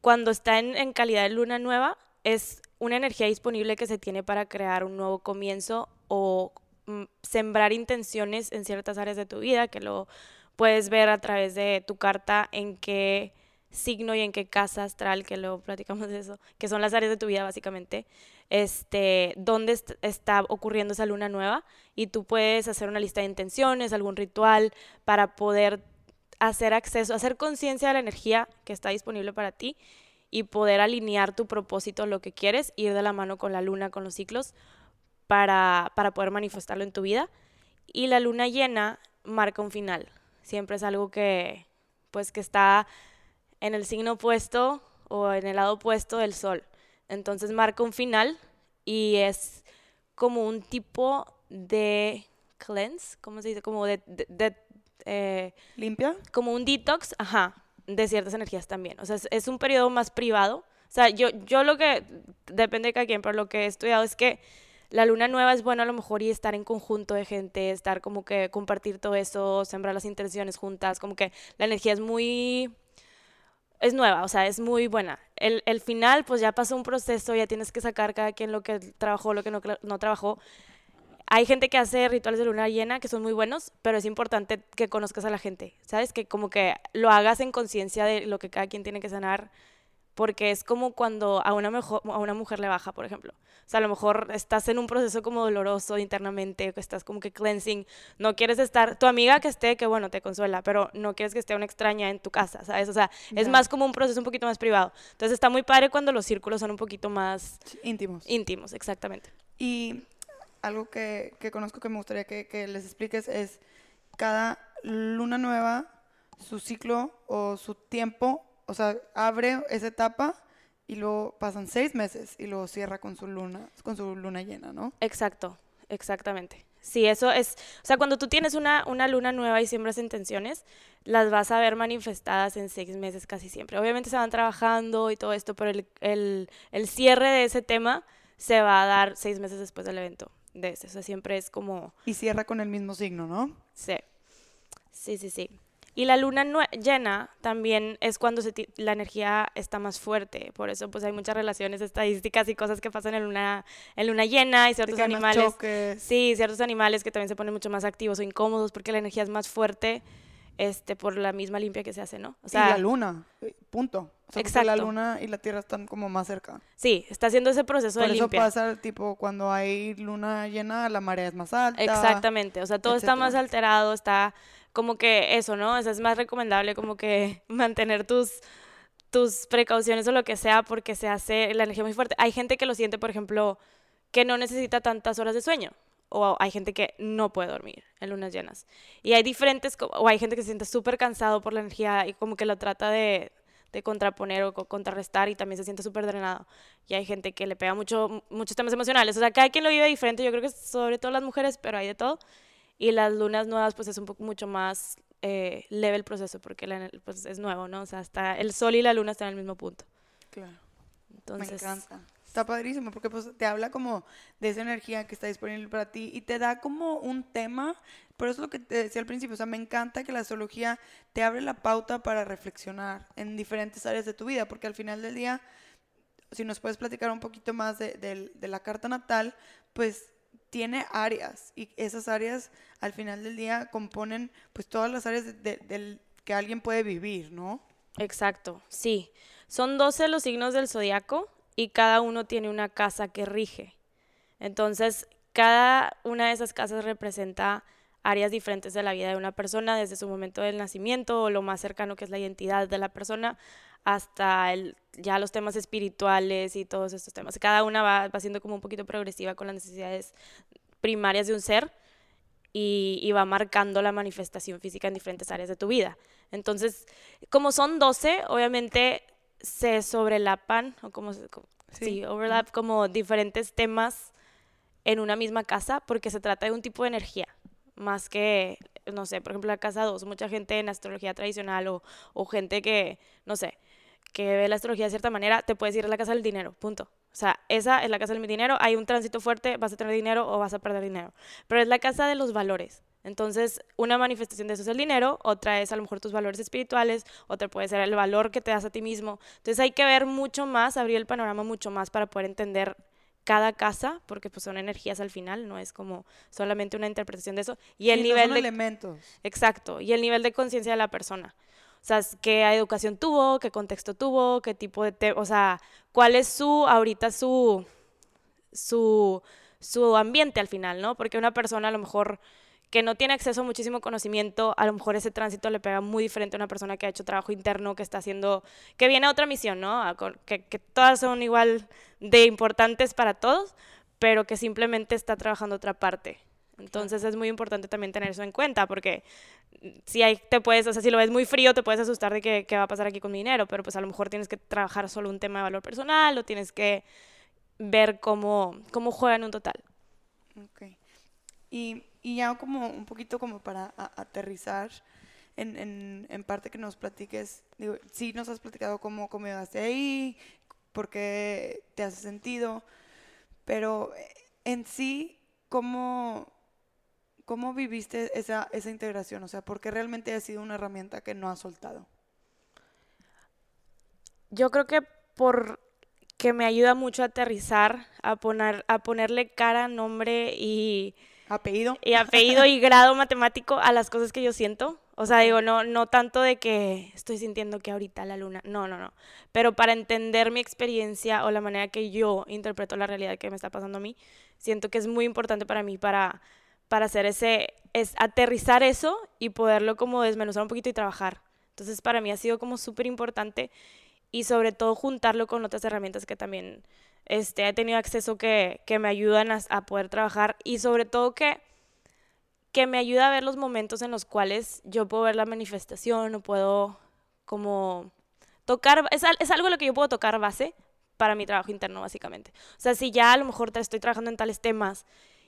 cuando está en, en calidad de luna nueva, es una energía disponible que se tiene para crear un nuevo comienzo o mm, sembrar intenciones en ciertas áreas de tu vida, que lo puedes ver a través de tu carta en qué signo y en qué casa astral, que luego platicamos de eso, que son las áreas de tu vida básicamente, este, dónde está ocurriendo esa luna nueva y tú puedes hacer una lista de intenciones, algún ritual para poder hacer acceso, hacer conciencia de la energía que está disponible para ti y poder alinear tu propósito, lo que quieres, ir de la mano con la luna, con los ciclos, para, para poder manifestarlo en tu vida. Y la luna llena marca un final. Siempre es algo que, pues, que está en el signo opuesto o en el lado opuesto del sol. Entonces marca un final y es como un tipo de cleanse, ¿cómo se dice? Como de... Eh, ¿Limpia? Como un detox, ajá, de ciertas energías también. O sea, es, un periodo más privado. O sea, yo, yo lo que, depende de cada quien, pero lo que he estudiado es que la luna nueva es bueno a lo mejor y estar en conjunto de gente, estar como que compartir todo eso, sembrar las intenciones juntas, como que la energía es muy es nueva, o sea, es muy buena. El, el, final, pues ya pasó un proceso, ya tienes que sacar cada quien lo que trabajó, lo que no, no trabajó. Hay gente que hace rituales de luna llena que son muy buenos, pero es importante que conozcas a la gente, ¿sabes? Que como que lo hagas en conciencia de lo que cada quien tiene que sanar porque es como cuando a una, mejor, a una mujer le baja, por ejemplo. O sea, a lo mejor estás en un proceso como doloroso internamente, que estás como que cleansing, no quieres estar, tu amiga que esté, que bueno, te consuela, pero no quieres que esté una extraña en tu casa, ¿sabes? O sea, es más como un proceso un poquito más privado. Entonces está muy padre cuando los círculos son un poquito más... Íntimos. Íntimos, exactamente. Y algo que, que conozco que me gustaría que, que les expliques es cada luna nueva, su ciclo o su tiempo o sea, abre esa etapa y luego pasan seis meses y luego cierra con su luna, con su luna llena, ¿no? Exacto, exactamente. Sí, eso es, o sea, cuando tú tienes una, una luna nueva y siembras intenciones, las vas a ver manifestadas en seis meses casi siempre. Obviamente se van trabajando y todo esto, pero el, el, el cierre de ese tema se va a dar seis meses después del evento de ese. O sea, siempre es como... Y cierra con el mismo signo, ¿no? Sí. Sí, sí, sí. Y la luna llena también es cuando se la energía está más fuerte. Por eso pues hay muchas relaciones estadísticas y cosas que pasan en luna, en luna llena y ciertos animales. Sí, ciertos animales que también se ponen mucho más activos o incómodos porque la energía es más fuerte este, por la misma limpia que se hace, ¿no? O sea, y la luna, punto. O exacto. la luna y la tierra están como más cerca. Sí, está haciendo ese proceso de limpia. Por eso pasa, tipo, cuando hay luna llena, la marea es más alta. Exactamente, o sea, todo está más alterado, está como que eso, ¿no? O sea, es más recomendable como que mantener tus tus precauciones o lo que sea porque se hace la energía muy fuerte. Hay gente que lo siente, por ejemplo, que no necesita tantas horas de sueño o hay gente que no puede dormir en lunas llenas. Y hay diferentes, o hay gente que se siente súper cansado por la energía y como que lo trata de, de contraponer o contrarrestar y también se siente súper drenado. Y hay gente que le pega mucho, muchos temas emocionales. O sea, cada quien lo vive diferente, yo creo que sobre todo las mujeres, pero hay de todo. Y las lunas nuevas pues es un poco mucho más eh, leve el proceso porque pues, es nuevo, ¿no? O sea, hasta el sol y la luna están en el mismo punto. Claro. Entonces, Me encanta. Está padrísimo porque pues te habla como de esa energía que está disponible para ti y te da como un tema. Por eso es lo que te decía al principio, o sea, me encanta que la astrología te abre la pauta para reflexionar en diferentes áreas de tu vida, porque al final del día, si nos puedes platicar un poquito más de, de la carta natal, pues tiene áreas y esas áreas al final del día componen pues todas las áreas del que alguien puede vivir, ¿no? Exacto, sí. Son 12 los signos del zodiaco y cada uno tiene una casa que rige. Entonces, cada una de esas casas representa áreas diferentes de la vida de una persona, desde su momento del nacimiento o lo más cercano que es la identidad de la persona, hasta el, ya los temas espirituales y todos estos temas. Cada una va, va siendo como un poquito progresiva con las necesidades primarias de un ser y, y, va marcando la manifestación física en diferentes áreas de tu vida. Entonces, como son 12, obviamente se sobrelapan, o como, sí. overlap, como diferentes temas en una misma casa, porque se trata de un tipo de energía, más que, no sé, por ejemplo, la casa 2, mucha gente en astrología tradicional o, o gente que, no sé, que ve la astrología de cierta manera, te puedes ir a la casa del dinero, punto. O sea, esa es la casa del dinero, hay un tránsito fuerte, vas a tener dinero o vas a perder dinero. Pero es la casa de los valores. Entonces, una manifestación de eso es el dinero, otra es a lo mejor tus valores espirituales, otra puede ser el valor que te das a ti mismo. Entonces, hay que ver mucho más, abrir el panorama mucho más para poder entender cada casa, porque pues son energías al final, no es como solamente una interpretación de eso. Y el nivel de elementos. Exacto, y el nivel de conciencia de la persona. Sea, qué educación tuvo, qué contexto tuvo, qué tipo de, o sea, cuál es su ahorita su su su ambiente al final, ¿no? Porque una persona a lo mejor que no tiene acceso a muchísimo conocimiento, a lo mejor ese tránsito le pega muy diferente a una persona que ha hecho trabajo interno, que está haciendo, que viene a otra misión, ¿no? que, que todas son igual de importantes para todos, pero que simplemente está trabajando otra parte. Entonces es muy importante también tener eso en cuenta, porque si hay, te puedes, o sea, si lo ves muy frío, te puedes asustar de que, qué va a pasar aquí con mi dinero, pero pues a lo mejor tienes que trabajar solo un tema de valor personal o tienes que ver cómo, cómo juega en un total. Ok. Y y ya como un poquito como para aterrizar en, en, en, parte que nos platiques, digo, sí nos has platicado cómo, cómo llegaste ahí, por qué te hace sentido, pero en sí, ¿cómo, cómo viviste esa, esa integración? O sea, ¿por qué realmente ha sido una herramienta que no has soltado? Yo creo que por que me ayuda mucho a aterrizar, a, poner, a ponerle cara, nombre y Apellido. Y apellido y grado matemático a las cosas que yo siento. O sea, digo, no, no tanto de que estoy sintiendo que ahorita la luna. No, no, no. Pero para entender mi experiencia o la manera que yo interpreto la realidad que me está pasando a mí, siento que es muy importante para mí para, para hacer ese, es aterrizar eso y poderlo como desmenuzar un poquito y trabajar. Entonces, para mí ha sido como súper importante y sobre todo juntarlo con otras herramientas que también este, he tenido acceso que, que me ayudan a, poder trabajar y sobre todo que, que me ayuda a ver los momentos en los cuales yo puedo ver la manifestación o puedo como tocar, es, es algo lo que yo puedo tocar base para mi trabajo interno básicamente. O sea, si ya a lo mejor estoy trabajando en tales temas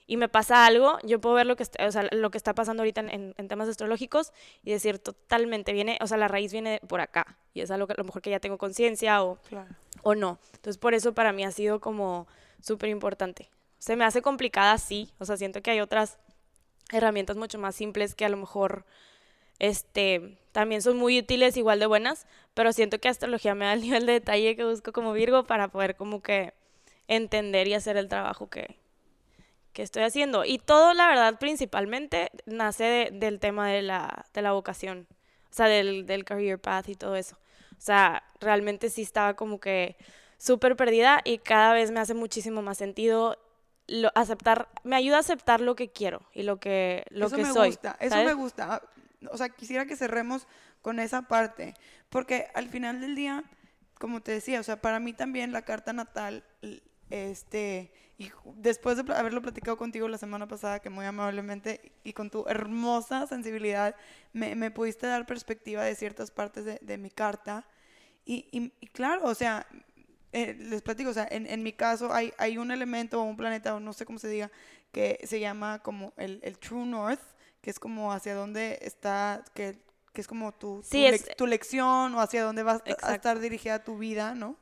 y me pasa algo, yo puedo ver lo que, está, o sea, lo que está pasando ahorita en, en, temas astrológicos y decir totalmente viene, o sea, la raíz viene por acá y es algo que a lo mejor que ya tengo conciencia o, o no. Entonces, por eso para mí ha sido como súper importante. Se me hace complicada, sí, o sea, siento que hay otras herramientas mucho más simples que a lo mejor este, también son muy útiles, igual de buenas, pero siento que astrología me da el nivel de detalle que busco como Virgo para poder como que entender y hacer el trabajo que, que estoy haciendo. Y todo, la verdad, principalmente nace del tema de la, de la vocación, o sea, del, del career path y todo eso. O sea, realmente sí estaba como que súper perdida y cada vez me hace muchísimo más sentido lo, aceptar, me ayuda a aceptar lo que quiero y lo que, lo eso que me soy. Gusta, eso me gusta. O sea, quisiera que cerremos con esa parte, porque al final del día, como te decía, o sea, para mí también la carta natal, este, y después de haberlo platicado contigo la semana pasada, que muy amablemente y con tu hermosa sensibilidad me, me pudiste dar perspectiva de ciertas partes de, de mi carta. Y, y, y, claro, o sea, eh, les platico, o sea, en, en mi caso hay, hay, un elemento o un planeta, o no sé cómo se diga, que se llama como el, el True North, que es como hacia dónde está, que, que es como tu, sí, tu, es, le, tu, lección o hacia dónde exacto. a estar dirigida tu vida, ¿no?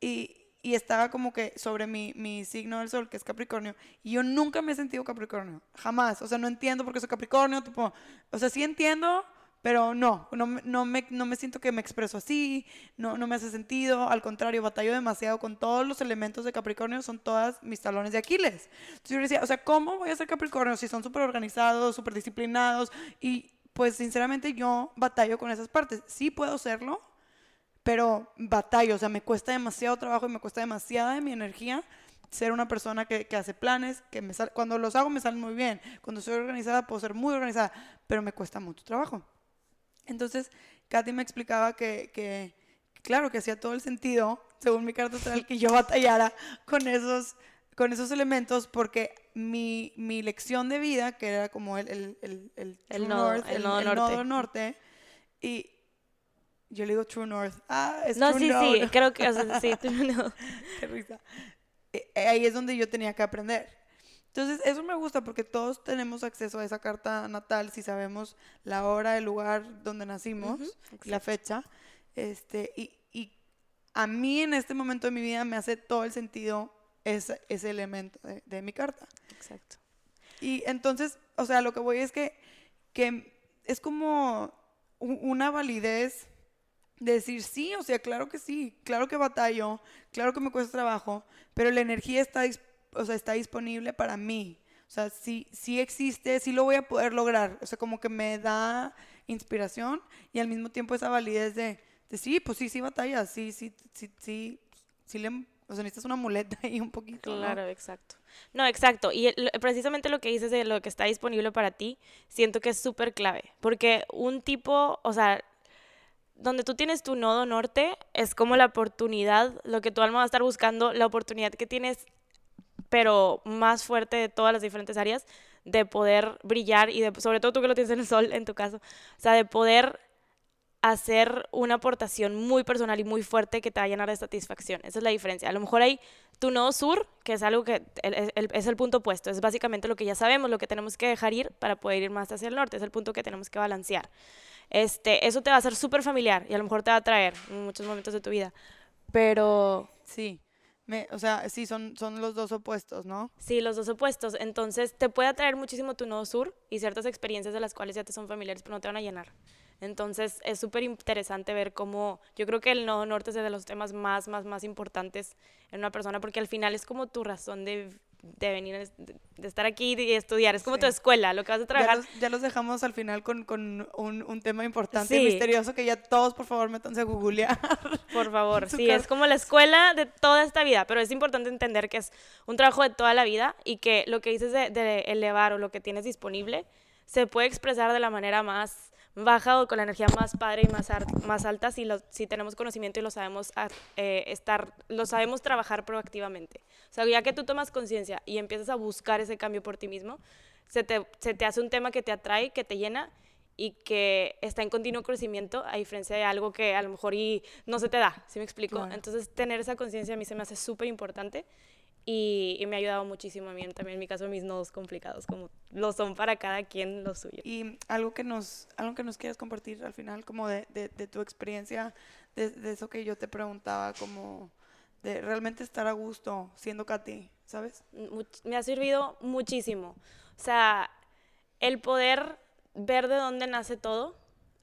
Y, y estaba como que sobre mi, mi, signo del sol, que es Capricornio, y yo nunca me he sentido Capricornio, jamás, o sea, no entiendo por qué soy Capricornio, tipo, o sea, sí entiendo, pero no, no, no, me, no me siento que me expreso así, no, no me hace sentido, al contrario, batallo demasiado con todos los elementos de Capricornio, son todas mis talones de Aquiles. Entonces yo decía, o sea, ¿cómo voy a ser Capricornio si son súper organizados, súper disciplinados? Y pues sinceramente yo batallo con esas partes. Sí puedo serlo, pero batallo, o sea, me cuesta demasiado trabajo y me cuesta demasiada de mi energía ser una persona que, que hace planes, que me sal, cuando los hago me salen muy bien, cuando soy organizada puedo ser muy organizada, pero me cuesta mucho trabajo. Entonces, Katy me explicaba que, que, claro, que hacía todo el sentido, según mi carta astral, que yo batallara con esos, con esos elementos porque mi, mi lección de vida, que era como el, el, el, el, el nodo, north, el, nodo el, norte. nodo norte, y yo le digo True North. Ah, es no, True sí, North. sí, creo que, o sea, sí, True North. Qué risa. Eh, ahí es donde yo tenía que aprender. Entonces, eso me gusta porque todos tenemos acceso a esa carta natal si sabemos la hora, el lugar donde nacimos, uh -huh, la fecha. Este, y, y, a mí en este momento de mi vida me hace todo el sentido ese, ese elemento de, de, mi carta. Exacto. Y entonces, o sea, lo que voy es que, que es como una validez de decir, sí, o sea, claro que sí, claro que batallo, claro que me cuesta trabajo, pero la energía está o sea, está disponible para mí. O sea, sí, sí existe, sí lo voy a poder lograr. O sea, como que me da inspiración y al mismo tiempo esa validez de, de sí, pues sí, sí batalla, sí, sí, sí, sí, sí le, o sea, necesitas una muleta ahí un poquito. Claro, ¿no? exacto. No, exacto. Y el, precisamente lo que dices de lo que está disponible para ti, siento que es súper clave. Porque un tipo, o sea, donde tú tienes tu nodo norte, es como la oportunidad, lo que tu alma va a estar buscando, la oportunidad que tienes pero más fuerte de todas las diferentes áreas, de poder brillar y sobre todo tú que lo tienes en el sol, en tu caso, o sea, de poder hacer una aportación muy personal y muy fuerte que te va a llenar de satisfacción. Esa es la diferencia. A lo mejor hay tu nodo sur, que es algo que es el punto opuesto, es básicamente lo que ya sabemos, lo que tenemos que dejar ir para poder ir más hacia el norte, es el punto que tenemos que balancear. Este, eso te va a ser súper familiar y a lo mejor te va a traer en muchos momentos de tu vida, pero... Sí. Me, o sea, sí, son, son los dos opuestos, ¿no? Sí, los dos opuestos. Entonces, te puede atraer muchísimo tu nodo sur y ciertas experiencias de las cuales ya te son familiares, pero no te van a llenar. Entonces, es súper interesante ver cómo, yo creo que el nodo norte es de los temas más, más, más importantes en una persona, porque al final es como tu razón de, de venir, de estar aquí y estudiar. Es como Sí. tu escuela, lo que vas a trabajar. Ya los, ya los dejamos al final con, con un, un tema importante y misterioso que ya todos, por favor, métanse a googlear. Por favor, sí, es como la escuela de toda esta vida, pero es importante entender que es un trabajo de toda la vida y que lo que dices de, de elevar o lo que tienes disponible se puede expresar de la manera más baja o con la energía más padre y más, más alta si, lo- si tenemos conocimiento y lo sabemos eh, estar, lo sabemos trabajar proactivamente. O sea, ya que tú tomas conciencia y empiezas a buscar ese cambio por ti mismo, se te, se te hace un tema que te atrae, que te llena y que está en continuo crecimiento, a diferencia de algo que a lo mejor y no se te da, ¿sí me explico? Claro. Entonces, tener esa conciencia a mí se me hace súper importante y, y me ha ayudado muchísimo a mí, también en mi caso, mis nodos complicados, como lo son para cada quien lo suyo. Y algo que nos, algo que nos quieras compartir al final, como de, de, de tu experiencia, de, de eso que yo te preguntaba, como de realmente estar a gusto siendo Katy, ¿sabes? Much- me ha servido muchísimo. O sea, el poder ver de dónde nace todo,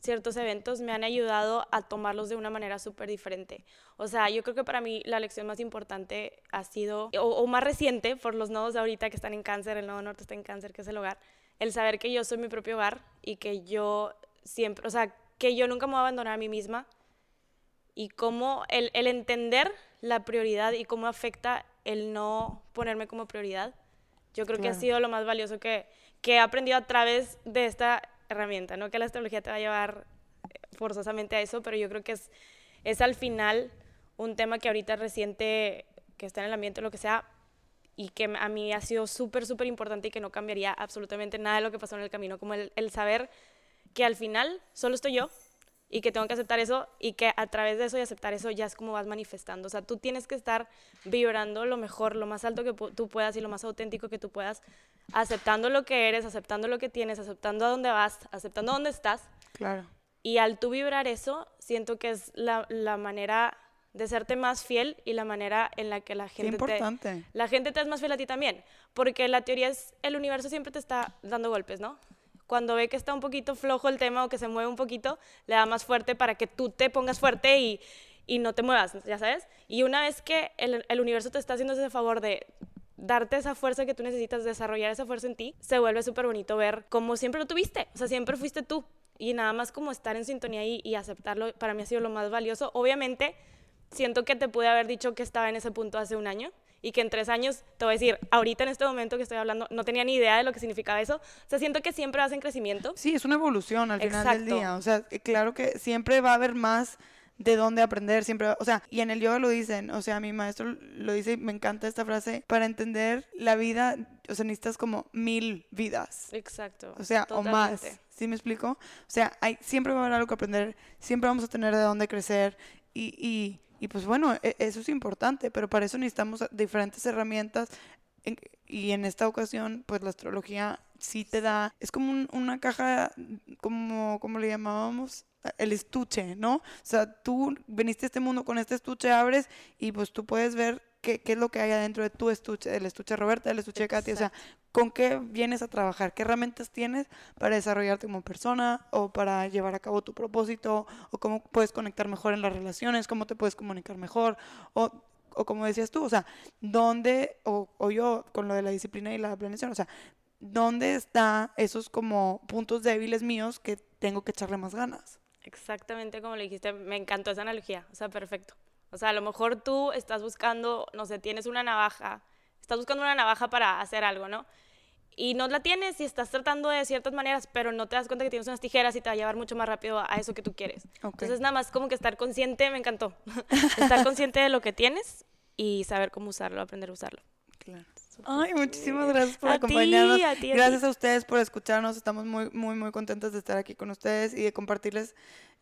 ciertos eventos me han ayudado a tomarlos de una manera súper diferente. O sea, yo creo que para mí la lección más importante ha sido, o, más reciente, por los nodos de ahorita que están en cáncer, el nodo norte está en cáncer, que es el hogar, el saber que yo soy mi propio hogar y que yo siempre, o sea, que yo nunca me voy a abandonar a mí misma y cómo el, el entender la prioridad y cómo afecta el no ponerme como prioridad. Yo creo que ha sido lo más valioso que, que he aprendido a través de esta herramienta, no que la astrología te va a llevar eh, forzosamente a eso, pero yo creo que es, es al final un tema que ahorita reciente, que está en el ambiente lo que sea, y que a mí ha sido súper, súper importante y que no cambiaría absolutamente nada de lo que pasó en el camino, como el saber que al final solo estoy yo y que tengo que aceptar eso y que a través de eso y aceptar eso ya es como vas manifestando. O sea, tú tienes que estar vibrando lo mejor, lo más alto que tú puedas y lo más auténtico que tú puedas, aceptando lo que eres, aceptando lo que tienes, aceptando a dónde vas, aceptando dónde estás. Claro. Y al tú vibrar eso, siento que es la, la manera de serte más fiel y la manera en la que la gente importante. te la gente te es más fiel a ti también, porque la teoría es el universo siempre te está dando golpes, ¿no? Cuando ve que está un poquito flojo el tema o que se mueve un poquito, le da más fuerte para que tú te pongas fuerte y, y no te muevas, ya sabes. Y una vez que el, el, universo te está haciendo ese favor de darte esa fuerza que tú necesitas, desarrollar esa fuerza en ti, se vuelve súper bonito ver cómo siempre lo tuviste, o sea, siempre fuiste tú. Y nada más como estar en sintonía y, y aceptarlo, para mí ha sido lo más valioso. Obviamente, siento que te pude haber dicho que estaba en ese punto hace un año, y que en tres años, te voy a decir, ahorita en este momento que estoy hablando, no tenía ni idea de lo que significaba eso. O sea, siento que siempre vas en crecimiento. Sí, es una evolución al final del día. O sea, eh, claro que siempre va a haber más de dónde aprender, siempre, o sea, y en el yoga lo dicen, o sea, mi maestro lo dice y me encanta esta frase, para entender la vida, o sea, necesitas como mil vidas. Exacto. O sea, o más. ¿Sí me explico? O sea, hay, siempre va a haber algo que aprender, siempre vamos a tener de dónde crecer y, y y pues bueno, e, eso es importante, pero para eso necesitamos diferentes herramientas. y en esta ocasión, pues la astrología sí te da, es como una caja, como, como le llamábamos, el estuche, ¿no? O sea, tú viniste a este mundo con este estuche, abres y pues tú puedes ver qué, qué es lo que hay adentro de tu estuche, el estuche de Roberta, el estuche de Katy, o sea, con qué vienes a trabajar, qué herramientas tienes para desarrollarte como persona o para llevar a cabo tu propósito o cómo puedes conectar mejor en las relaciones, cómo te puedes comunicar mejor o, o como decías tú, o sea, dónde, o, o yo con lo de la disciplina y la planeación, o sea, dónde están esos como puntos débiles míos que tengo que echarle más ganas. Exactamente como le dijiste, me encantó esa analogía, o sea, perfecto. O sea, a lo mejor tú estás buscando, no sé, tienes una navaja, estás buscando una navaja para hacer algo, ¿no? y no la tienes y estás tratando de ciertas maneras, pero no te das cuenta que tienes unas tijeras y te va a llevar mucho más rápido a eso que tú quieres. Entonces, nada más como que estar consciente, me encantó. estar consciente de lo que tienes y saber cómo usarlo, aprender a usarlo. Claro. Ay, muchísimas gracias por acompañarnos. gracias a ustedes por escucharnos. Estamos muy, muy, muy contentos de estar aquí con ustedes y de compartirles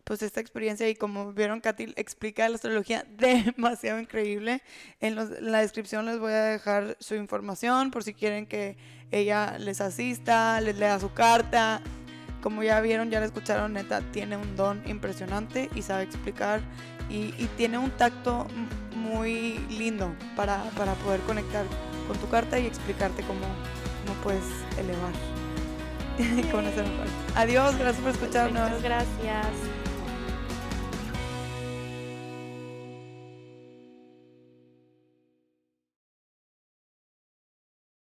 pues esta experiencia y como vieron Katy explica la astrología demasiado increíble. En, en, la descripción les voy a dejar su información por si quieren que ella les asista, les lea su carta. Como ya vieron, ya la escucharon, neta, tiene un don impresionante y sabe explicar y, y tiene un tacto muy lindo para, para poder conectar con tu carta y explicarte cómo, cómo puedes elevar. Adiós, gracias por escucharnos. Muchas gracias.